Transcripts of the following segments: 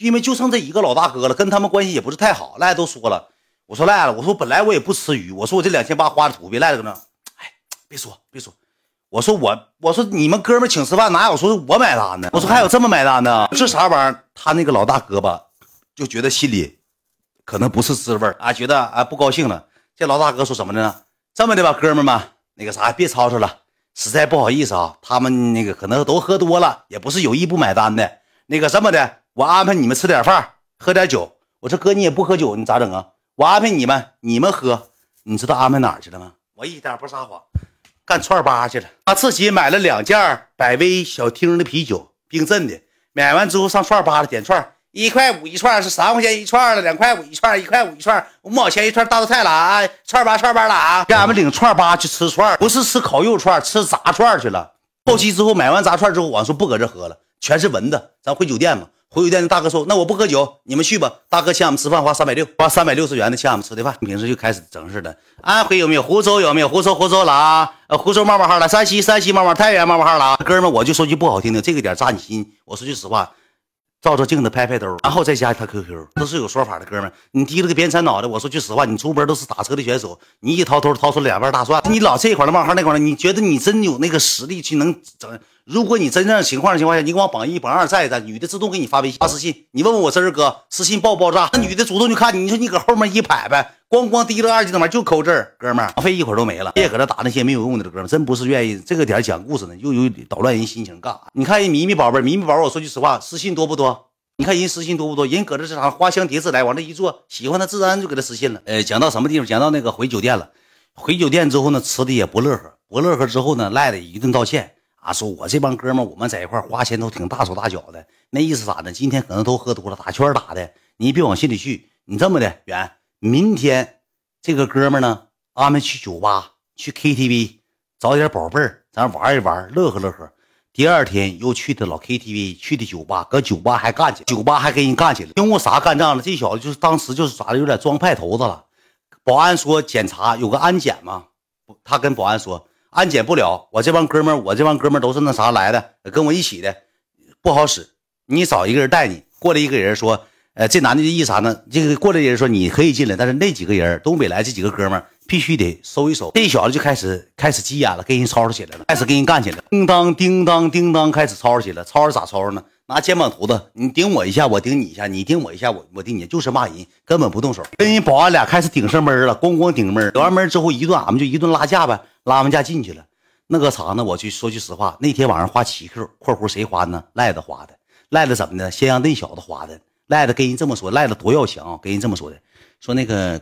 因为就剩这一个老大哥了，跟他们关系也不是太好。赖都说了，我说赖了，我说本来我也不吃鱼，我说我这两千八花的土，别赖着呢。哎，别说别说，我说我我说你们哥们请吃饭，哪有说是我买单的？我说还有这么买单的？这啥玩意儿？他那个老大哥吧，就觉得心里可能不是滋味啊，觉得啊不高兴了。这老大哥说什么的呢？这么的吧，哥们们，那个啥，别吵吵了。实在不好意思啊，他们那个可能都喝多了，也不是有意不买单的。那个这么的，我安排你们吃点饭，喝点酒。我说哥，你也不喝酒，你咋整啊？我安排你们，你们喝。你知道安排哪去了吗？我一点不撒谎，干串吧去了。他自己买了两件百威小厅的啤酒，冰镇的。买完之后上串吧了，点串。一块五一串是三块钱一串了，两块五一串，一块五一串，五毛钱一串大头菜了啊！串吧串吧了啊！给俺们领串吧去吃串，不是吃烤肉串，吃炸串去了。后期之后买完炸串之后，我说不搁这喝了，全是蚊子，咱回酒店吧。回酒店，那大哥说：“那我不喝酒，你们去吧。”大哥请俺们吃饭，花三百六，花三百六十元的请俺们吃的饭。平时就开始整事的。安徽有没有？湖州有没有？湖州湖州了啊！呃，湖州冒冒号了，山西山西冒冒，太原冒冒号了！哥们，我就说句不好听的，这个点扎你心。我说句实话。照照镜子，拍拍兜，然后再加他 QQ，都是有说法的，哥们。你低了个边残脑袋，我说句实话，你出门都是打车的选手，你一掏兜掏出两瓣大蒜，你老这一块的冒号那块的，你觉得你真有那个实力去能整？如果你真正情况的情况下，你给我榜一榜二站一站，女的自动给你发微信发私信，你问问我真儿哥，私信爆不爆炸？那女的主动就看你，你说你搁后面一拍拍，咣咣滴了二级的门就扣字，哥们儿，费一会儿都没了。别搁这打那些没有用的，哥们儿，真不是愿意这个点讲故事呢，又有捣乱人心情干啥？你看人咪咪宝贝，咪咪宝贝，我说句实话，私信多不多？你看人私信多不多？人搁这是啥？花香蝶自来，往这一坐，喜欢他自然就给他私信了。呃，讲到什么地方？讲到那个回酒店了。回酒店之后呢，吃的也不乐呵，不乐呵之后呢，赖的一顿道歉啊，说我这帮哥们我们在一块花钱都挺大手大脚的，那意思咋的？今天可能都喝多了，打圈打的，你别往心里去。你这么的，远，明天这个哥们呢，安排去酒吧，去 KTV，找点宝贝儿，咱玩一玩，乐呵乐呵。第二天又去的老 KTV，去的酒吧，搁酒吧还干起，酒吧还跟人干起来，因为啥干仗了？这小子就是当时就是咋的，有点装派头子了。保安说检查有个安检嘛，他跟保安说安检不了，我这帮哥们我这帮哥们都是那啥来的，跟我一起的，不好使。你找一个人带你过来，一个人说，呃，这男的意思啥呢？这个过来人说你可以进来，但是那几个人，东北来这几个哥们必须得收一收，这小子就开始开始急眼了，跟人吵吵起来了，开始跟人干起来，叮当叮当叮当，开始吵吵起来，吵吵咋吵吵呢？拿肩膀头子，你顶我一下，我顶你一下，你顶我一下，我我顶你，就是骂人，根本不动手，跟人保安俩开始顶上门了，咣咣顶门，顶完门之后一顿，俺们就一顿拉架呗，拉完架进去了。那个啥呢？我去说句实话，那天晚上花七 Q（ 括弧谁花呢？赖子花的，赖子怎么的？先让那小子花的，赖子跟人这么说，赖子多要强，跟人这么说的，说那个。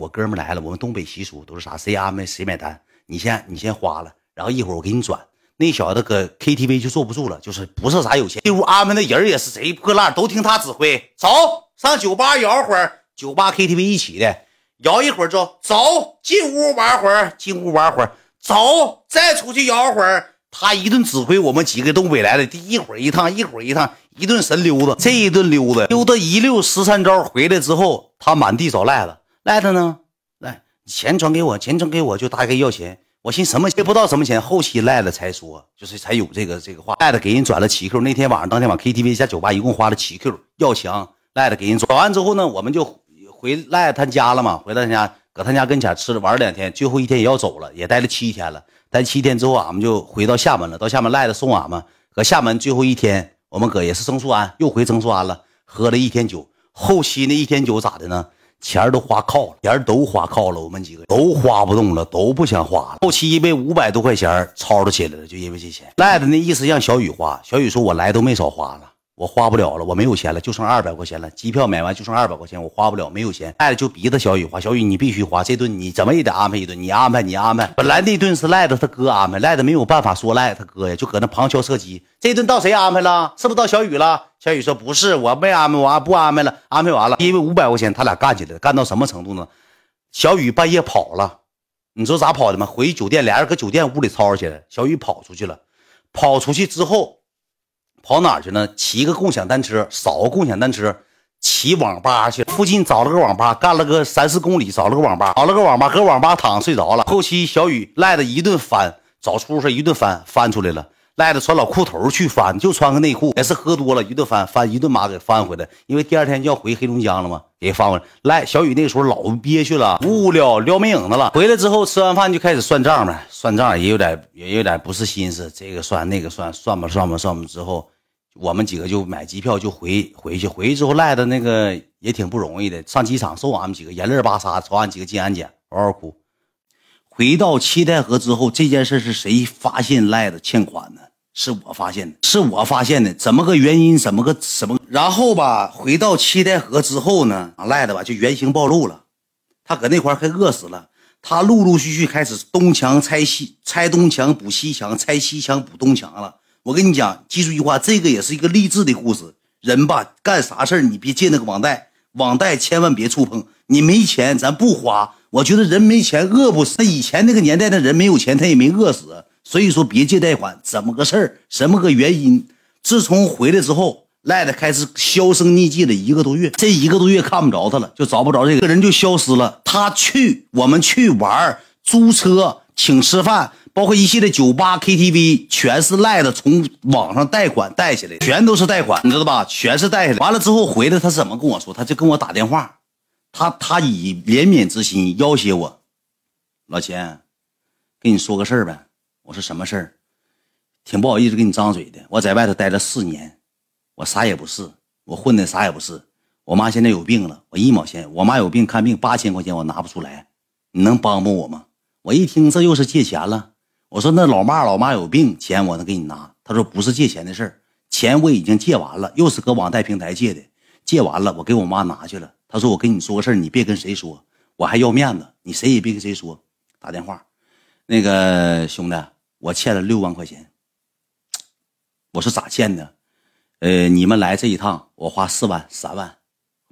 我哥们来了，我们东北习俗都是啥？谁安排谁买单。你先你先花了，然后一会儿我给你转。那小子搁 KTV 就坐不住了，就是不是啥有钱。进屋安排的人也是贼破烂，都听他指挥。走上酒吧摇会儿，酒吧 KTV 一起的，摇一会儿之后走进屋玩会儿，进屋玩会儿，走再出去摇会儿。他一顿指挥我们几个东北来的，第一会儿一趟，一会儿一趟，一顿神溜达。这一顿溜达溜达一溜十三招回来之后，他满地找赖子。赖子呢？来，钱转给我，钱转给我，就大概要钱。我寻什么钱不知道什么钱。后期赖子才说，就是才有这个这个话。赖子给人转了七 Q。那天晚上，当天晚 KTV 加酒吧一共花了七 Q，要强。赖子给人转完之后呢，我们就回赖他家了嘛。回他家，搁他家跟前吃了玩两天，最后一天也要走了，也待了七天了。待七天之后，俺们就回到厦门了。到厦门，赖子送俺们。搁厦门最后一天，我们搁也是曾树安，又回曾树安了，喝了一天酒。后期那一天酒咋的呢？钱都花靠了，钱都花靠了，我们几个都花不动了，都不想花了。后期因为五百多块钱吵吵起来了，就因为这钱。赖子那意思让小雨花，小雨说：“我来都没少花了。”我花不了了，我没有钱了，就剩二百块钱了。机票买完就剩二百块钱，我花不了，没有钱。赖子就逼着小雨花，小雨你必须花这顿，你怎么也得安排一顿，你安排，你安排。本来那顿是赖子他哥安排，赖子没有办法说赖他哥呀，就搁那旁敲侧击。这顿到谁安排了？是不是到小雨了？小雨说不是，我没安排，我不安排了，安排完了。因为五百块钱，他俩干起来了，干到什么程度呢？小雨半夜跑了，你知道咋跑的吗？回酒店，俩人搁酒店屋里吵吵起来。小雨跑出去了，跑出去之后。跑哪去呢？骑个共享单车，扫个共享单车，骑网吧去。附近找了个网吧，干了个三四公里，找了个网吧，找了个网吧，搁网吧躺睡着了。后期小雨赖的一顿翻，找出租车一顿翻，翻出来了。赖的穿老裤头去翻，就穿个内裤，也是喝多了一顿翻，翻一顿马给翻回来，因为第二天就要回黑龙江了嘛，给翻回来。赖小雨那时候老憋屈了，无聊撩没影子了。回来之后吃完饭就开始算账呗，算账也有点也有点不是心思，这个算那个算，算吧算吧算吧。之后我们几个就买机票就回回去，回去之后赖的那个也挺不容易的，上机场送俺们几个，眼泪巴撒，朝俺几个进安检，嗷嗷哭。回到七台河之后，这件事是谁发现赖子欠款呢？是我发现的，是我发现的。怎么个原因？怎么个什么？然后吧，回到七台河之后呢，赖子吧就原形暴露了。他搁那块儿快饿死了。他陆陆续续开始东墙拆西，拆东墙补西墙，拆西墙补东墙了。我跟你讲，记住一句话，这个也是一个励志的故事。人吧，干啥事儿你别借那个网贷，网贷千万别触碰。你没钱，咱不花。我觉得人没钱饿不死，那以前那个年代的人没有钱他也没饿死，所以说别借贷款，怎么个事儿？什么个原因？自从回来之后，赖子开始销声匿迹了一个多月，这一个多月看不着他了，就找不着这个人就消失了。他去我们去玩，租车，请吃饭，包括一系列酒吧、KTV，全是赖的从网上贷款贷下来，全都是贷款，你知道吧？全是贷下来。完了之后回来，他怎么跟我说？他就跟我打电话。他他以怜悯之心要挟我，老钱，跟你说个事儿呗。我说什么事儿？挺不好意思跟你张嘴的。我在外头待了四年，我啥也不是，我混的啥也不是。我妈现在有病了，我一毛钱，我妈有病看病八千块钱我拿不出来，你能帮帮我吗？我一听这又是借钱了，我说那老妈老妈有病，钱我能给你拿。他说不是借钱的事儿，钱我已经借完了，又是搁网贷平台借的，借完了我给我妈拿去了。他说：“我跟你说个事儿，你别跟谁说，我还要面子，你谁也别跟谁说。打电话，那个兄弟，我欠了六万块钱。我说咋欠的？呃，你们来这一趟，我花四万、三万，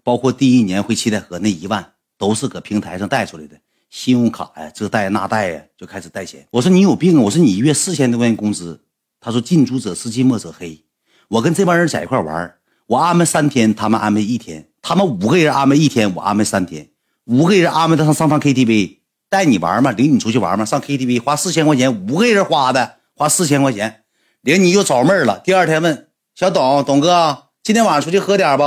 包括第一年回七台河那一万，都是搁平台上贷出来的，信用卡呀，这贷那贷呀，就开始贷钱。我说你有病啊！我说你一月四千多块钱工资。他说近朱者赤，近墨者黑。我跟这帮人在一块玩，我安排三天，他们安排一天。”他们五个人安排一天，我安排三天。五个人安排他上上趟 KTV，带你玩嘛，领你出去玩嘛，上 KTV 花四千块钱，五个人花的，花四千块钱，领你又找妹儿了。第二天问小董，董哥，今天晚上出去喝点不？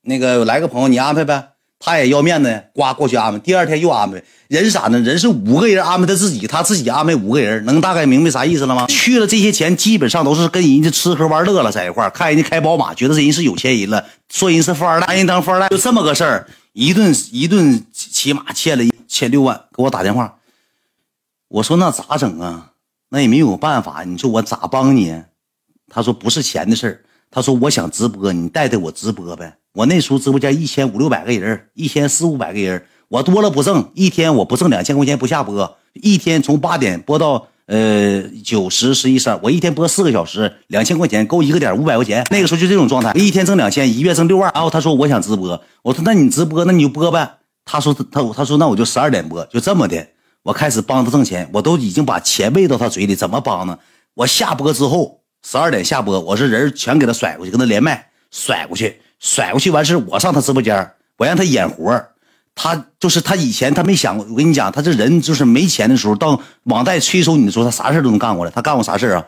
那个来个朋友，你安排呗。他也要面子，呱过去安排。第二天又安排，人啥呢？人是五个人安排他自己，他自己安排五个人，能大概明白啥意思了吗？去了这些钱基本上都是跟人家吃喝玩乐了，在一块看人家开宝马，觉得人是有钱人了，说人是富二代，拿人当富二代，就这么个事儿。一顿一顿起码欠了欠六万，给我打电话，我说那咋整啊？那也没有办法，你说我咋帮你？他说不是钱的事儿，他说我想直播，你带带我直播呗。我那时候直播间一千五六百个人，一千四五百个人，我多了不挣，一天我不挣两千块钱不下播，一天从八点播到呃九十十一十二，我一天播四个小时，两千块钱够一个点五百块钱。那个时候就这种状态，一天挣两千，一月挣六万。然后他说我想直播，我说那你直播那你就播呗。他说他他说那我就十二点播，就这么的，我开始帮他挣钱，我都已经把钱喂到他嘴里，怎么帮呢？我下播之后十二点下播，我是人全给他甩过去，跟他连麦甩过去。甩过去完事我上他直播间我让他演活他就是他以前他没想过，我跟你讲，他这人就是没钱的时候，到网贷催收你的时候，他啥事都能干过来。他干过啥事啊？